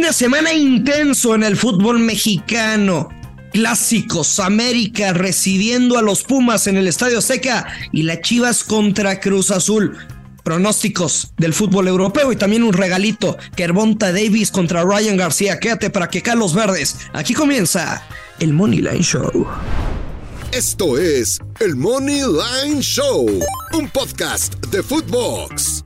De semana intenso en el fútbol mexicano. Clásicos, América recibiendo a los Pumas en el Estadio Seca y la Chivas contra Cruz Azul. Pronósticos del fútbol europeo y también un regalito. Kerbonta Davis contra Ryan García. Quédate para que los verdes. Aquí comienza el Money Line Show. Esto es el Money Line Show, un podcast de Footbox.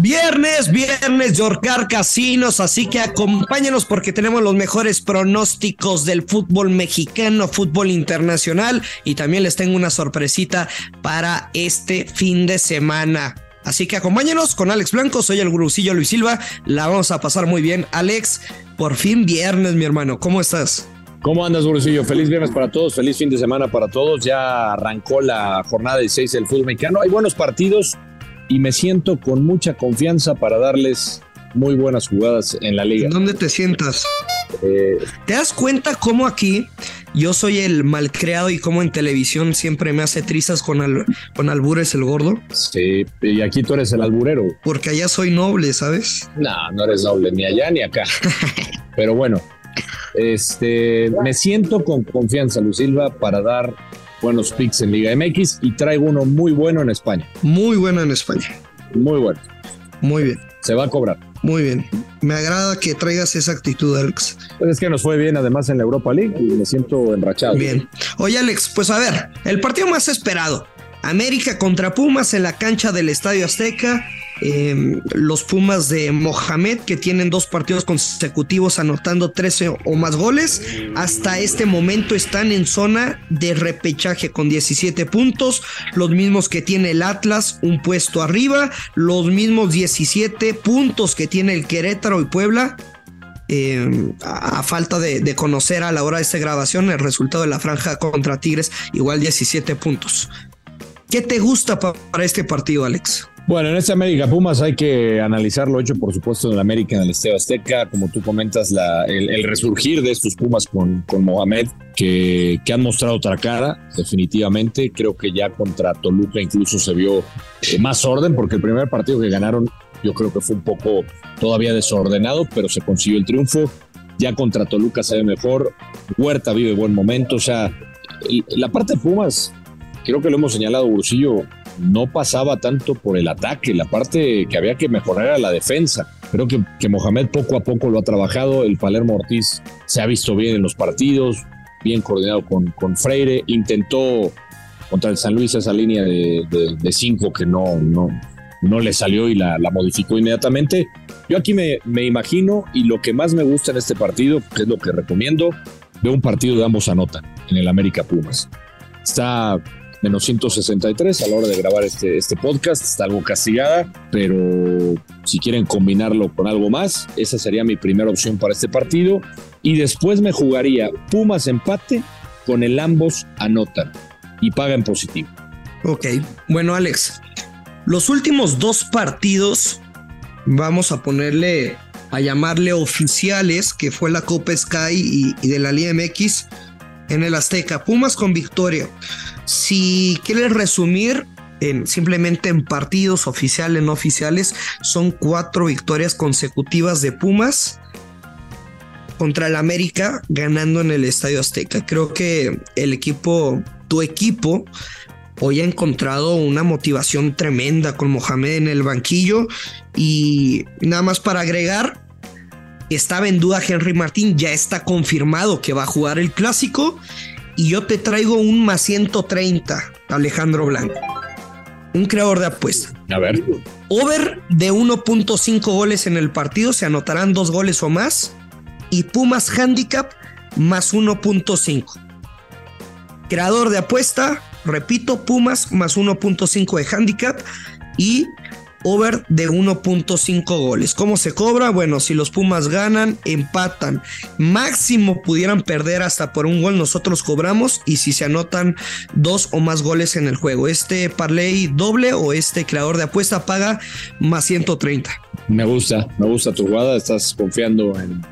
Viernes, viernes de Orcar Casinos, así que acompáñenos porque tenemos los mejores pronósticos del fútbol mexicano, fútbol internacional y también les tengo una sorpresita para este fin de semana. Así que acompáñenos con Alex Blanco, soy el gurucillo Luis Silva, la vamos a pasar muy bien. Alex, por fin viernes, mi hermano, ¿cómo estás? ¿Cómo andas, Gurucillo? Feliz viernes para todos, feliz fin de semana para todos. Ya arrancó la jornada 16 del fútbol mexicano. Hay buenos partidos y me siento con mucha confianza para darles muy buenas jugadas en la liga. ¿Dónde te sientas? Eh, ¿Te das cuenta cómo aquí yo soy el malcriado y cómo en televisión siempre me hace trizas con, al, con albures el gordo? Sí, y aquí tú eres el alburero. Porque allá soy noble, ¿sabes? No, no eres noble, ni allá ni acá. Pero bueno, este, me siento con confianza, Lucilva, para dar buenos picks en Liga MX y traigo uno muy bueno en España. Muy bueno en España. Muy bueno. Muy bien. Se va a cobrar. Muy bien. Me agrada que traigas esa actitud, Alex. Pues es que nos fue bien además en la Europa League y me siento enrachado. Bien. Oye, Alex, pues a ver, el partido más esperado. América contra Pumas en la cancha del Estadio Azteca. Em, los Pumas de Mohamed, que tienen dos partidos consecutivos anotando 13 o más goles. Hasta este momento están en zona de repechaje con 17 puntos, los mismos que tiene el Atlas, un puesto arriba, los mismos 17 puntos que tiene el Querétaro y Puebla. Em, a, falta de, de, conocer a la hora de esta grabación el resultado de la franja contra Tigres, igual 17 puntos. ¿Qué te gusta para este partido, Alex? Bueno, en este América Pumas hay que analizar lo hecho, por supuesto, en el América, en el Estadio Azteca, como tú comentas, el, resurgir de estos Pumas con, Mohamed, que, que, han mostrado otra cara, definitivamente. Creo que ya contra Toluca incluso se vio eh, más orden, porque el primer partido que ganaron yo creo que fue un poco todavía desordenado, pero se consiguió el triunfo. Ya contra Toluca se ve mejor, Huerta vive buen momento, o sea, la parte de Pumas, creo que lo hemos señalado, Bursillo, no pasaba tanto por el ataque, la parte que había que mejorar era la defensa. Creo que, que Mohamed poco a poco lo ha trabajado, el Palermo Ortiz se ha visto bien en los partidos, bien coordinado con, con Freire, intentó contra el San Luis esa línea de, de, cinco que no, no, no le salió y la, la modificó inmediatamente. Yo aquí me, me, imagino y lo que más me gusta en este partido, que es lo que recomiendo, veo un partido de ambos anotan en el América Pumas. Está menos 163 a la hora de grabar este, este podcast. Está algo castigada, pero si quieren combinarlo con algo más, esa sería mi primera opción para este partido. Y después me jugaría Pumas empate con el ambos anotan y paga en positivo. Ok, bueno Alex, los últimos dos partidos vamos a ponerle, a llamarle oficiales, que fue la Copa Sky y, y de la Liga MX en el Azteca. Pumas con victoria. Si quieres resumir, en, simplemente en partidos oficiales, no oficiales, son cuatro victorias consecutivas de Pumas contra el América ganando en el Estadio Azteca. Creo que el equipo, tu equipo, hoy ha encontrado una motivación tremenda con Mohamed en el banquillo y nada más para agregar, estaba en duda Henry Martín, ya está confirmado que va a jugar el clásico y yo te traigo un más 130, Alejandro Blanco. Un creador de apuesta. A ver. Over de 1.5 goles en el partido, se anotarán dos goles o más. Y Pumas Handicap más 1.5. Creador de apuesta, repito, Pumas más 1.5 de handicap. Y over de 1.5 goles. ¿Cómo se cobra? Bueno, si los Pumas ganan, empatan. Máximo pudieran perder hasta por un gol, nosotros cobramos. Y si se anotan dos o más goles en el juego, este parlay doble o este creador de apuesta paga más 130. Me gusta, me gusta tu jugada. Estás confiando en,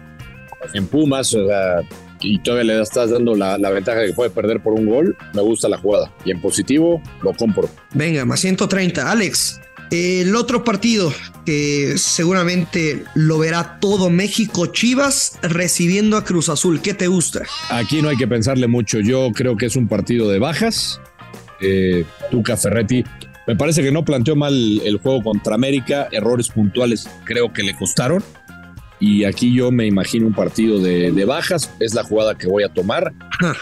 en Pumas, o sea, y todavía le estás dando la, la, ventaja de que puede perder por un gol, me gusta la jugada. Y en positivo, lo compro. Venga, más 130. Alex, El otro partido que seguramente lo verá todo México, Chivas recibiendo a Cruz Azul. ¿Qué te gusta? Aquí no hay que pensarle mucho. Yo creo que es un partido de bajas. Eh, Tuca Ferretti me parece que no planteó mal el juego contra América. Errores puntuales creo que le costaron. Y aquí yo me imagino un partido de, de bajas. Es la jugada que voy a tomar.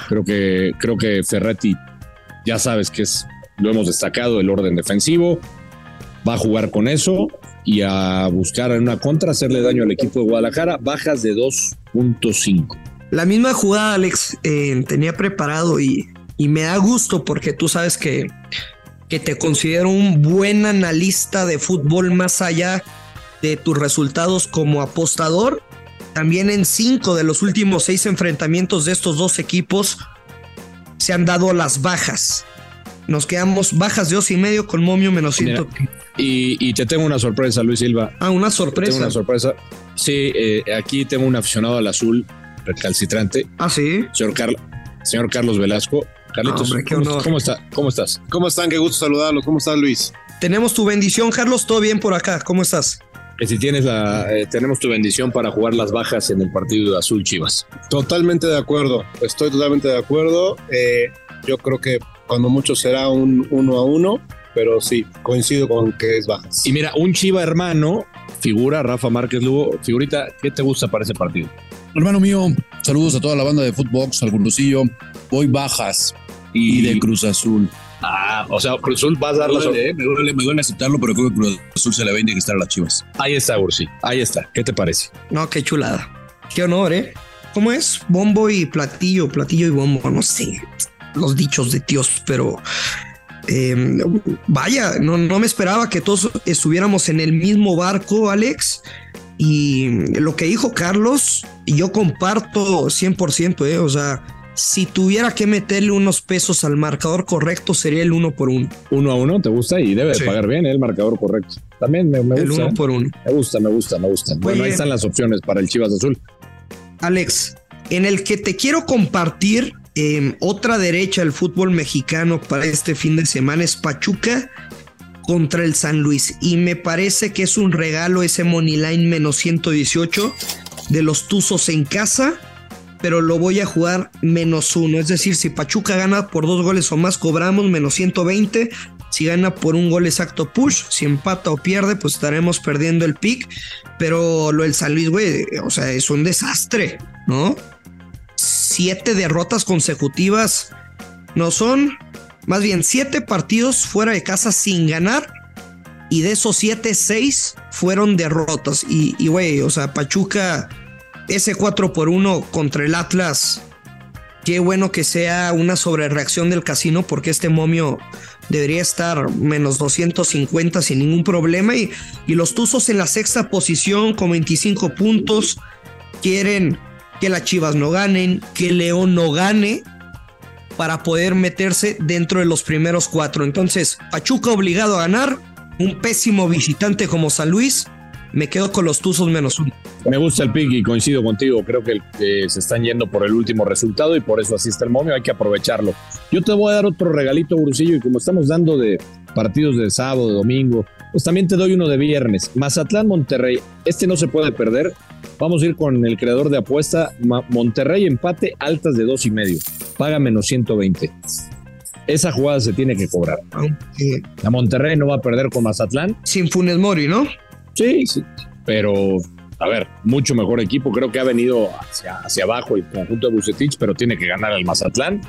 Creo que, creo que Ferretti, ya sabes que es, lo hemos destacado, el orden defensivo va a jugar con eso y a buscar en una contra hacerle daño al equipo de Guadalajara, bajas de 2.5. La misma jugada, Alex, eh, tenía preparado y, y, me da gusto porque tú sabes que, que te considero un buen analista de fútbol más allá de tus resultados como apostador. También en cinco de los últimos seis enfrentamientos de estos dos equipos se han dado las bajas. Nos quedamos bajas de dos y medio con momio menos ciento. Y, te tengo una sorpresa, Luis Silva. Ah, una sorpresa. Tengo una sorpresa. Sí, eh, aquí tengo un aficionado al azul recalcitrante. Ah, sí. Señor, señor Carlos Velasco. Carlitos, ¿cómo, está? ¿cómo estás? ¿Cómo están? Qué gusto saludarlos. ¿Cómo estás, Luis? Tenemos tu bendición, Carlos. Todo bien por acá. ¿Cómo estás? Que si tienes la, eh, tenemos tu bendición para jugar las bajas en el partido de Azul Chivas. Totalmente de acuerdo. Estoy totalmente de acuerdo. Eh, yo creo que cuando mucho será un uno a uno pero sí, coincido con que es bajas. Y mira, un Chiva hermano, figura Rafa Márquez Lugo, figurita, ¿qué te gusta para ese partido? Hermano mío, saludos a toda la banda de Footbox, al Gurusillo, voy bajas y, de Cruz Azul. Ah, o sea, Cruz Azul vas a dar la eh, me, duele, me duele aceptarlo, pero creo que Cruz Azul se le vende que estar a las chivas. Ahí está, Ursi, ahí está. ¿Qué te parece? No, qué chulada. Qué honor, ¿eh? ¿Cómo es? Bombo y platillo, platillo y bombo, no sé los dichos de tíos, pero Em, vaya, no, no me esperaba que todos estuviéramos en el mismo barco, Alex. Y lo que dijo Carlos, yo comparto 100%, ¿eh? o sea, si tuviera que meterle unos pesos al marcador correcto, sería el uno por uno. Uno a uno, ¿te gusta? Y debe pagar bien ¿eh? el marcador correcto. También me, gusta. El uno ¿eh? por uno. Me gusta, me gusta, me gusta. Bueno, ahí están las opciones para el Chivas Azul. Alex, en el que te quiero compartir Em, otra derecha del fútbol mexicano para este fin de semana es Pachuca contra el San Luis. Y me parece que es un regalo ese Money Line menos 118 de los Tuzos en casa. Pero lo voy a jugar menos uno. Es decir, si Pachuca gana por dos goles o más, cobramos menos 120. Si gana por un gol exacto push, si empata o pierde, pues estaremos perdiendo el pick. Pero lo del San Luis, güey, o sea, es un desastre, ¿no? Siete derrotas consecutivas. No son, más bien, siete partidos fuera de casa sin ganar. Y de esos siete, seis fueron derrotas. Y, güey, o sea, Pachuca, ese 4 por 1 contra el Atlas. Qué bueno que sea una sobrereacción del casino porque este momio debería estar menos 250 sin ningún problema. Y, y los Tuzos en la sexta posición con 25 puntos quieren que las Chivas no ganen, que León no gane para poder meterse dentro de los primeros cuatro. Entonces, Pachuca obligado a ganar, un pésimo visitante como San Luis, me quedo con los Tuzos menos uno. Me gusta el pick y coincido contigo. Creo que, se están yendo por el último resultado y por eso así está el momio. Hay que aprovecharlo. Yo te voy a dar otro regalito, Brusillo, y como estamos dando de partidos de sábado, domingo, pues también te doy uno de viernes. Mazatlán Monterrey. Este no se puede perder. Vamos a ir con el creador de apuesta. Monterrey empate altas de dos y medio. Paga menos 120. Esa jugada se tiene que cobrar. La Monterrey no va a perder con Mazatlán. Sin Funes Mori, ¿no? Sí, sí. Pero, a ver, mucho mejor equipo. Creo que ha venido hacia, hacia abajo el conjunto de Bucetich, pero tiene que ganar al Mazatlán.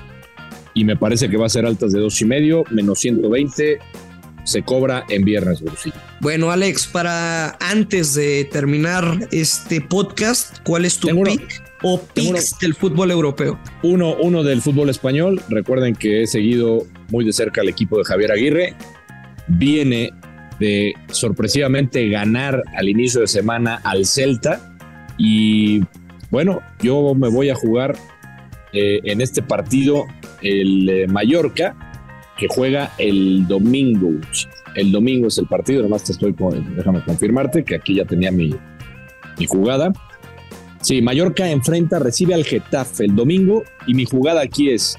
Y me parece que va a ser altas de dos y medio, menos 120 se cobra en viernes, Bueno, Alex, para antes de terminar este podcast, ¿cuál es tu pick o picks del fútbol europeo? Uno, uno del fútbol español. Recuerden que he seguido muy de cerca al equipo de Javier Aguirre. Viene de sorpresivamente ganar al inicio de semana al Celta. Y bueno, yo me voy a jugar eh, en este partido el eh, Mallorca que juega el domingo. El domingo es el partido, nomás te estoy, déjame confirmarte que aquí ya tenía mi, mi jugada. Sí, Mallorca enfrenta, recibe al Getafe el domingo y mi jugada aquí es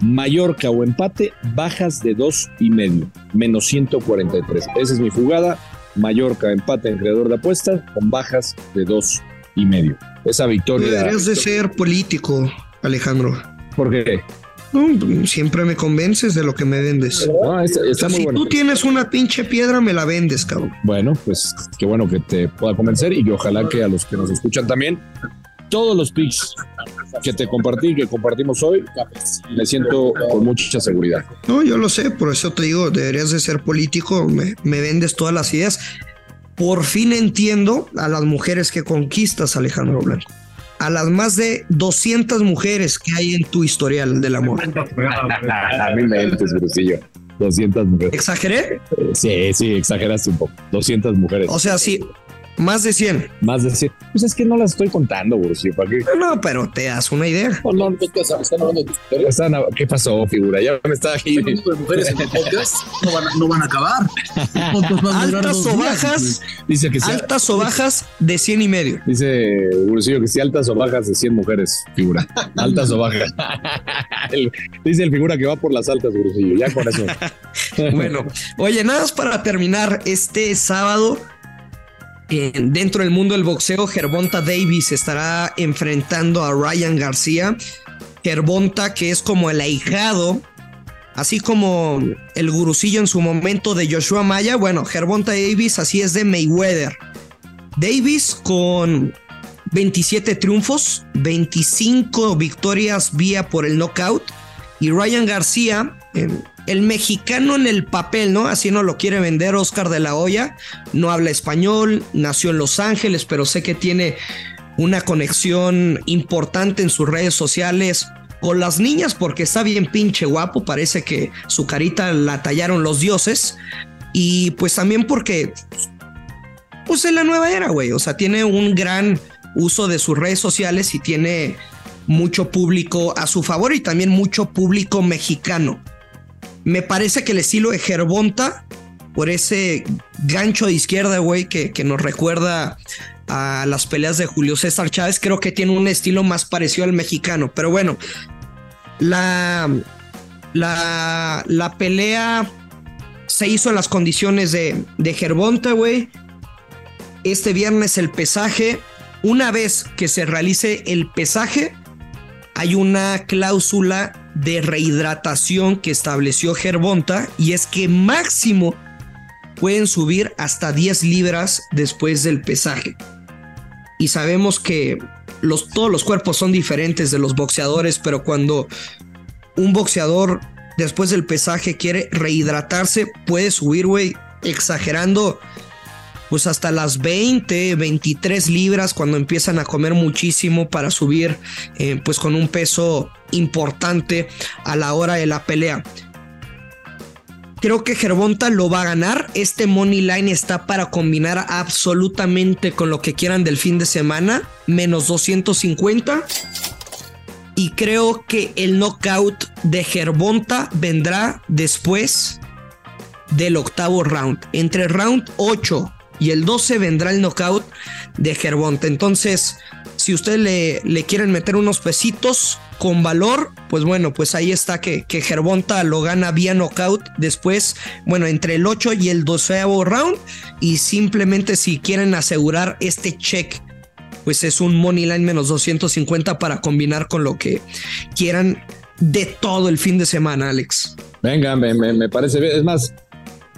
Mallorca o empate, bajas de dos y medio, menos 143. Esa es mi jugada. Mallorca, empate en creador de apuestas con bajas de dos y medio. Esa victoria. Deberías de ser político, Alejandro. ¿Por qué? No, siempre me convences de lo que me vendes. No, está, está O sea, muy si bueno. tú tienes una pinche piedra, me la vendes, cabrón. Bueno, pues qué bueno que te pueda convencer y que ojalá que a los que nos escuchan también, todos los picks que te compartí, que compartimos hoy, me siento con mucha seguridad. No, yo lo sé, por eso te digo, deberías de ser político, me, me vendes todas las ideas. Por fin entiendo a las mujeres que conquistas, Alejandro Blanco. A las más de 200 mujeres que hay en tu historial del amor. A mí me entes, Brusillo. 200 mujeres. ¿Exageré? Sí, sí, exageraste un poco. 200 mujeres. O sea, sí, más de 100. Más de 100. Pues es que no las estoy contando, Brusillo. ¿Para qué? No, pero te das una idea. No, no, Están hablando de tu historia. están a- ¿Qué pasó, figura? Ya me está aquí. De mujeres en el podcast no van, a- no van a acabar. El podcast va a Altas o días, bajas, Dice que sí. altas o bajas de 100 y medio. Dice Bursillo que si altas o bajas de 100 mujeres, figura. Altas o bajas. El- dice el figura que va por las altas, Bursillo. Ya con eso. Bueno, oye, nada más para terminar, este sábado, dentro del mundo del boxeo, Gervonta Davis estará enfrentando a Ryan García. Gervonta, que es como el ahijado, así como el gurucillo en su momento de Joshua Maya. Bueno, Gervonta Davis así es de Mayweather. Davis con 27 triunfos, 25 victorias vía por el knockout. Y Ryan García, el mexicano en el papel, ¿no? Así no lo quiere vender Oscar de la Hoya. No habla español, nació en Los Ángeles, pero sé que tiene una conexión importante en sus redes sociales con las niñas porque está bien pinche guapo, parece que su carita la tallaron los dioses. Y pues también porque pues en la nueva era, güey. O sea, tiene un gran uso de sus redes sociales y tiene mucho público a su favor y también mucho público mexicano. Me parece que el estilo de Gervonta, por ese gancho de izquierda, güey, que, que nos recuerda a las peleas de Julio César Chávez, creo que tiene un estilo más parecido al mexicano. Pero bueno, la, la, la pelea se hizo en las condiciones de, de Gervonta, güey. Este viernes el pesaje. Una vez que se realice el pesaje, hay una cláusula de rehidratación que estableció Gervonta y es que máximo pueden subir hasta 10 libras después del pesaje. Y sabemos que los, todos los cuerpos son diferentes de los boxeadores, pero cuando un boxeador después del pesaje quiere rehidratarse, puede subir, güey, exagerando, pues hasta las 20, 23 libras cuando empiezan a comer muchísimo para subir, eh, pues con un peso importante a la hora de la pelea. Creo que Gervonta lo va a ganar. Este money line está para combinar absolutamente con lo que quieran del fin de semana. Menos 250. Y creo que el knockout de Gervonta vendrá después del octavo round. Entre round 8 y el 12 vendrá el knockout de Gervonta. Entonces, si ustedes le, quieren meter unos pesitos con valor, pues bueno, pues ahí está que, que Gervonta lo gana vía knockout después, bueno, entre el 8 y el 12 round. Y simplemente si quieren asegurar este check, pues es un money line menos 250 para combinar con lo que quieran de todo el fin de semana, Alex. Venga, me, me- me parece bien. Es más,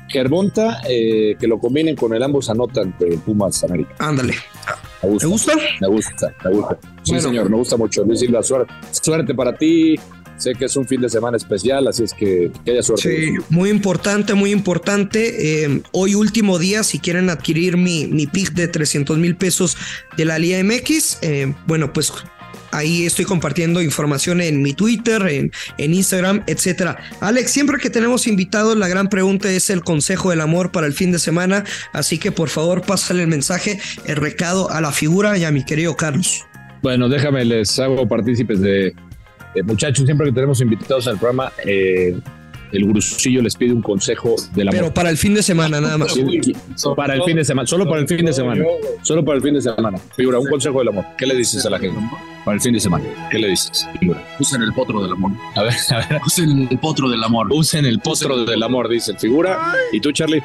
Gervonta, eh, que lo combinen con el ambos anotan de Pumas América. Ándale. Me gusta. ¿Te gusta? Me gusta, me gusta. Sí, Bueno. señor, me gusta mucho. Luis Silva, suerte, suerte para ti. Sé que es un fin de semana especial, así es que que haya suerte. Sí, muy importante, muy importante. Eh, hoy último día, si quieren adquirir mi, mi pick de 300 mil pesos de la Liga MX, eh, bueno, pues ahí estoy compartiendo información en mi Twitter, en, Instagram, etcétera. Alex, siempre que tenemos invitados, la gran pregunta es el consejo del amor para el fin de semana, así que por favor pásale el mensaje, el recado a la figura y a mi querido Carlos. Bueno, déjame, les hago partícipes de, de muchachos, siempre que tenemos invitados al programa, eh, el gurusillo les pide un consejo del amor. Pero para el fin de semana nada más. Para el fin de semana, solo para el fin de semana. Solo para el fin de semana. Figura, un consejo del amor. ¿Qué le dices a la gente? Para el fin de semana. ¿Qué le dices? Figura. Usen el potro del amor. A ver, a ver. Usen el potro del amor. Usen el potro del amor, dice el figura. ¿Y tú, Charlie?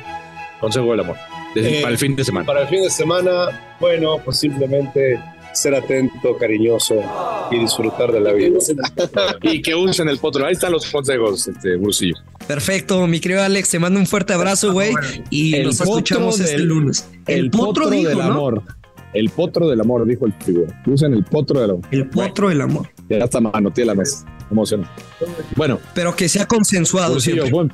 Consejo del amor. Desde- Eh, para el fin de semana. Para el fin de semana, bueno, pues simplemente ser atento, cariñoso y disfrutar de la vida. Y que usen el potro. Ahí están los consejos, este, gurusillo. Perfecto, mi querido Alex, te mando un fuerte abrazo, güey. Y El nos escuchamos este del- lunes. El, potro, dijo, del ¿no? amor. El potro del amor, dijo el figura. Usen el potro del amor. El potro del amor. Ya está manotea la mesa. Emocionante. Bueno, Pero que sea consensuado siempre. buen-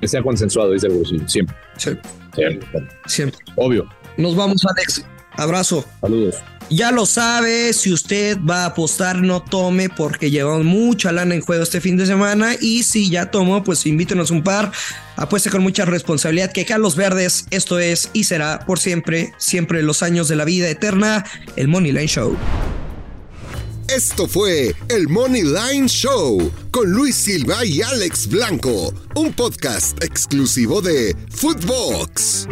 que sea consensuado, dice el gurusillo. Siempre. Sí, Siempre. siempre. Obvio. Nos vamos, Alex. Abrazo. Saludos. Ya lo sabe, si usted va a apostar, no tome porque llevamos mucha lana en juego este fin de semana y si ya tomó, pues invítenos un par, apueste con mucha responsabilidad que acá los verdes, esto es y será por siempre, siempre los años de la vida eterna, el Money Line Show. Esto fue el Money Line Show con Luis Silva y Alex Blanco, un podcast exclusivo de Footbox.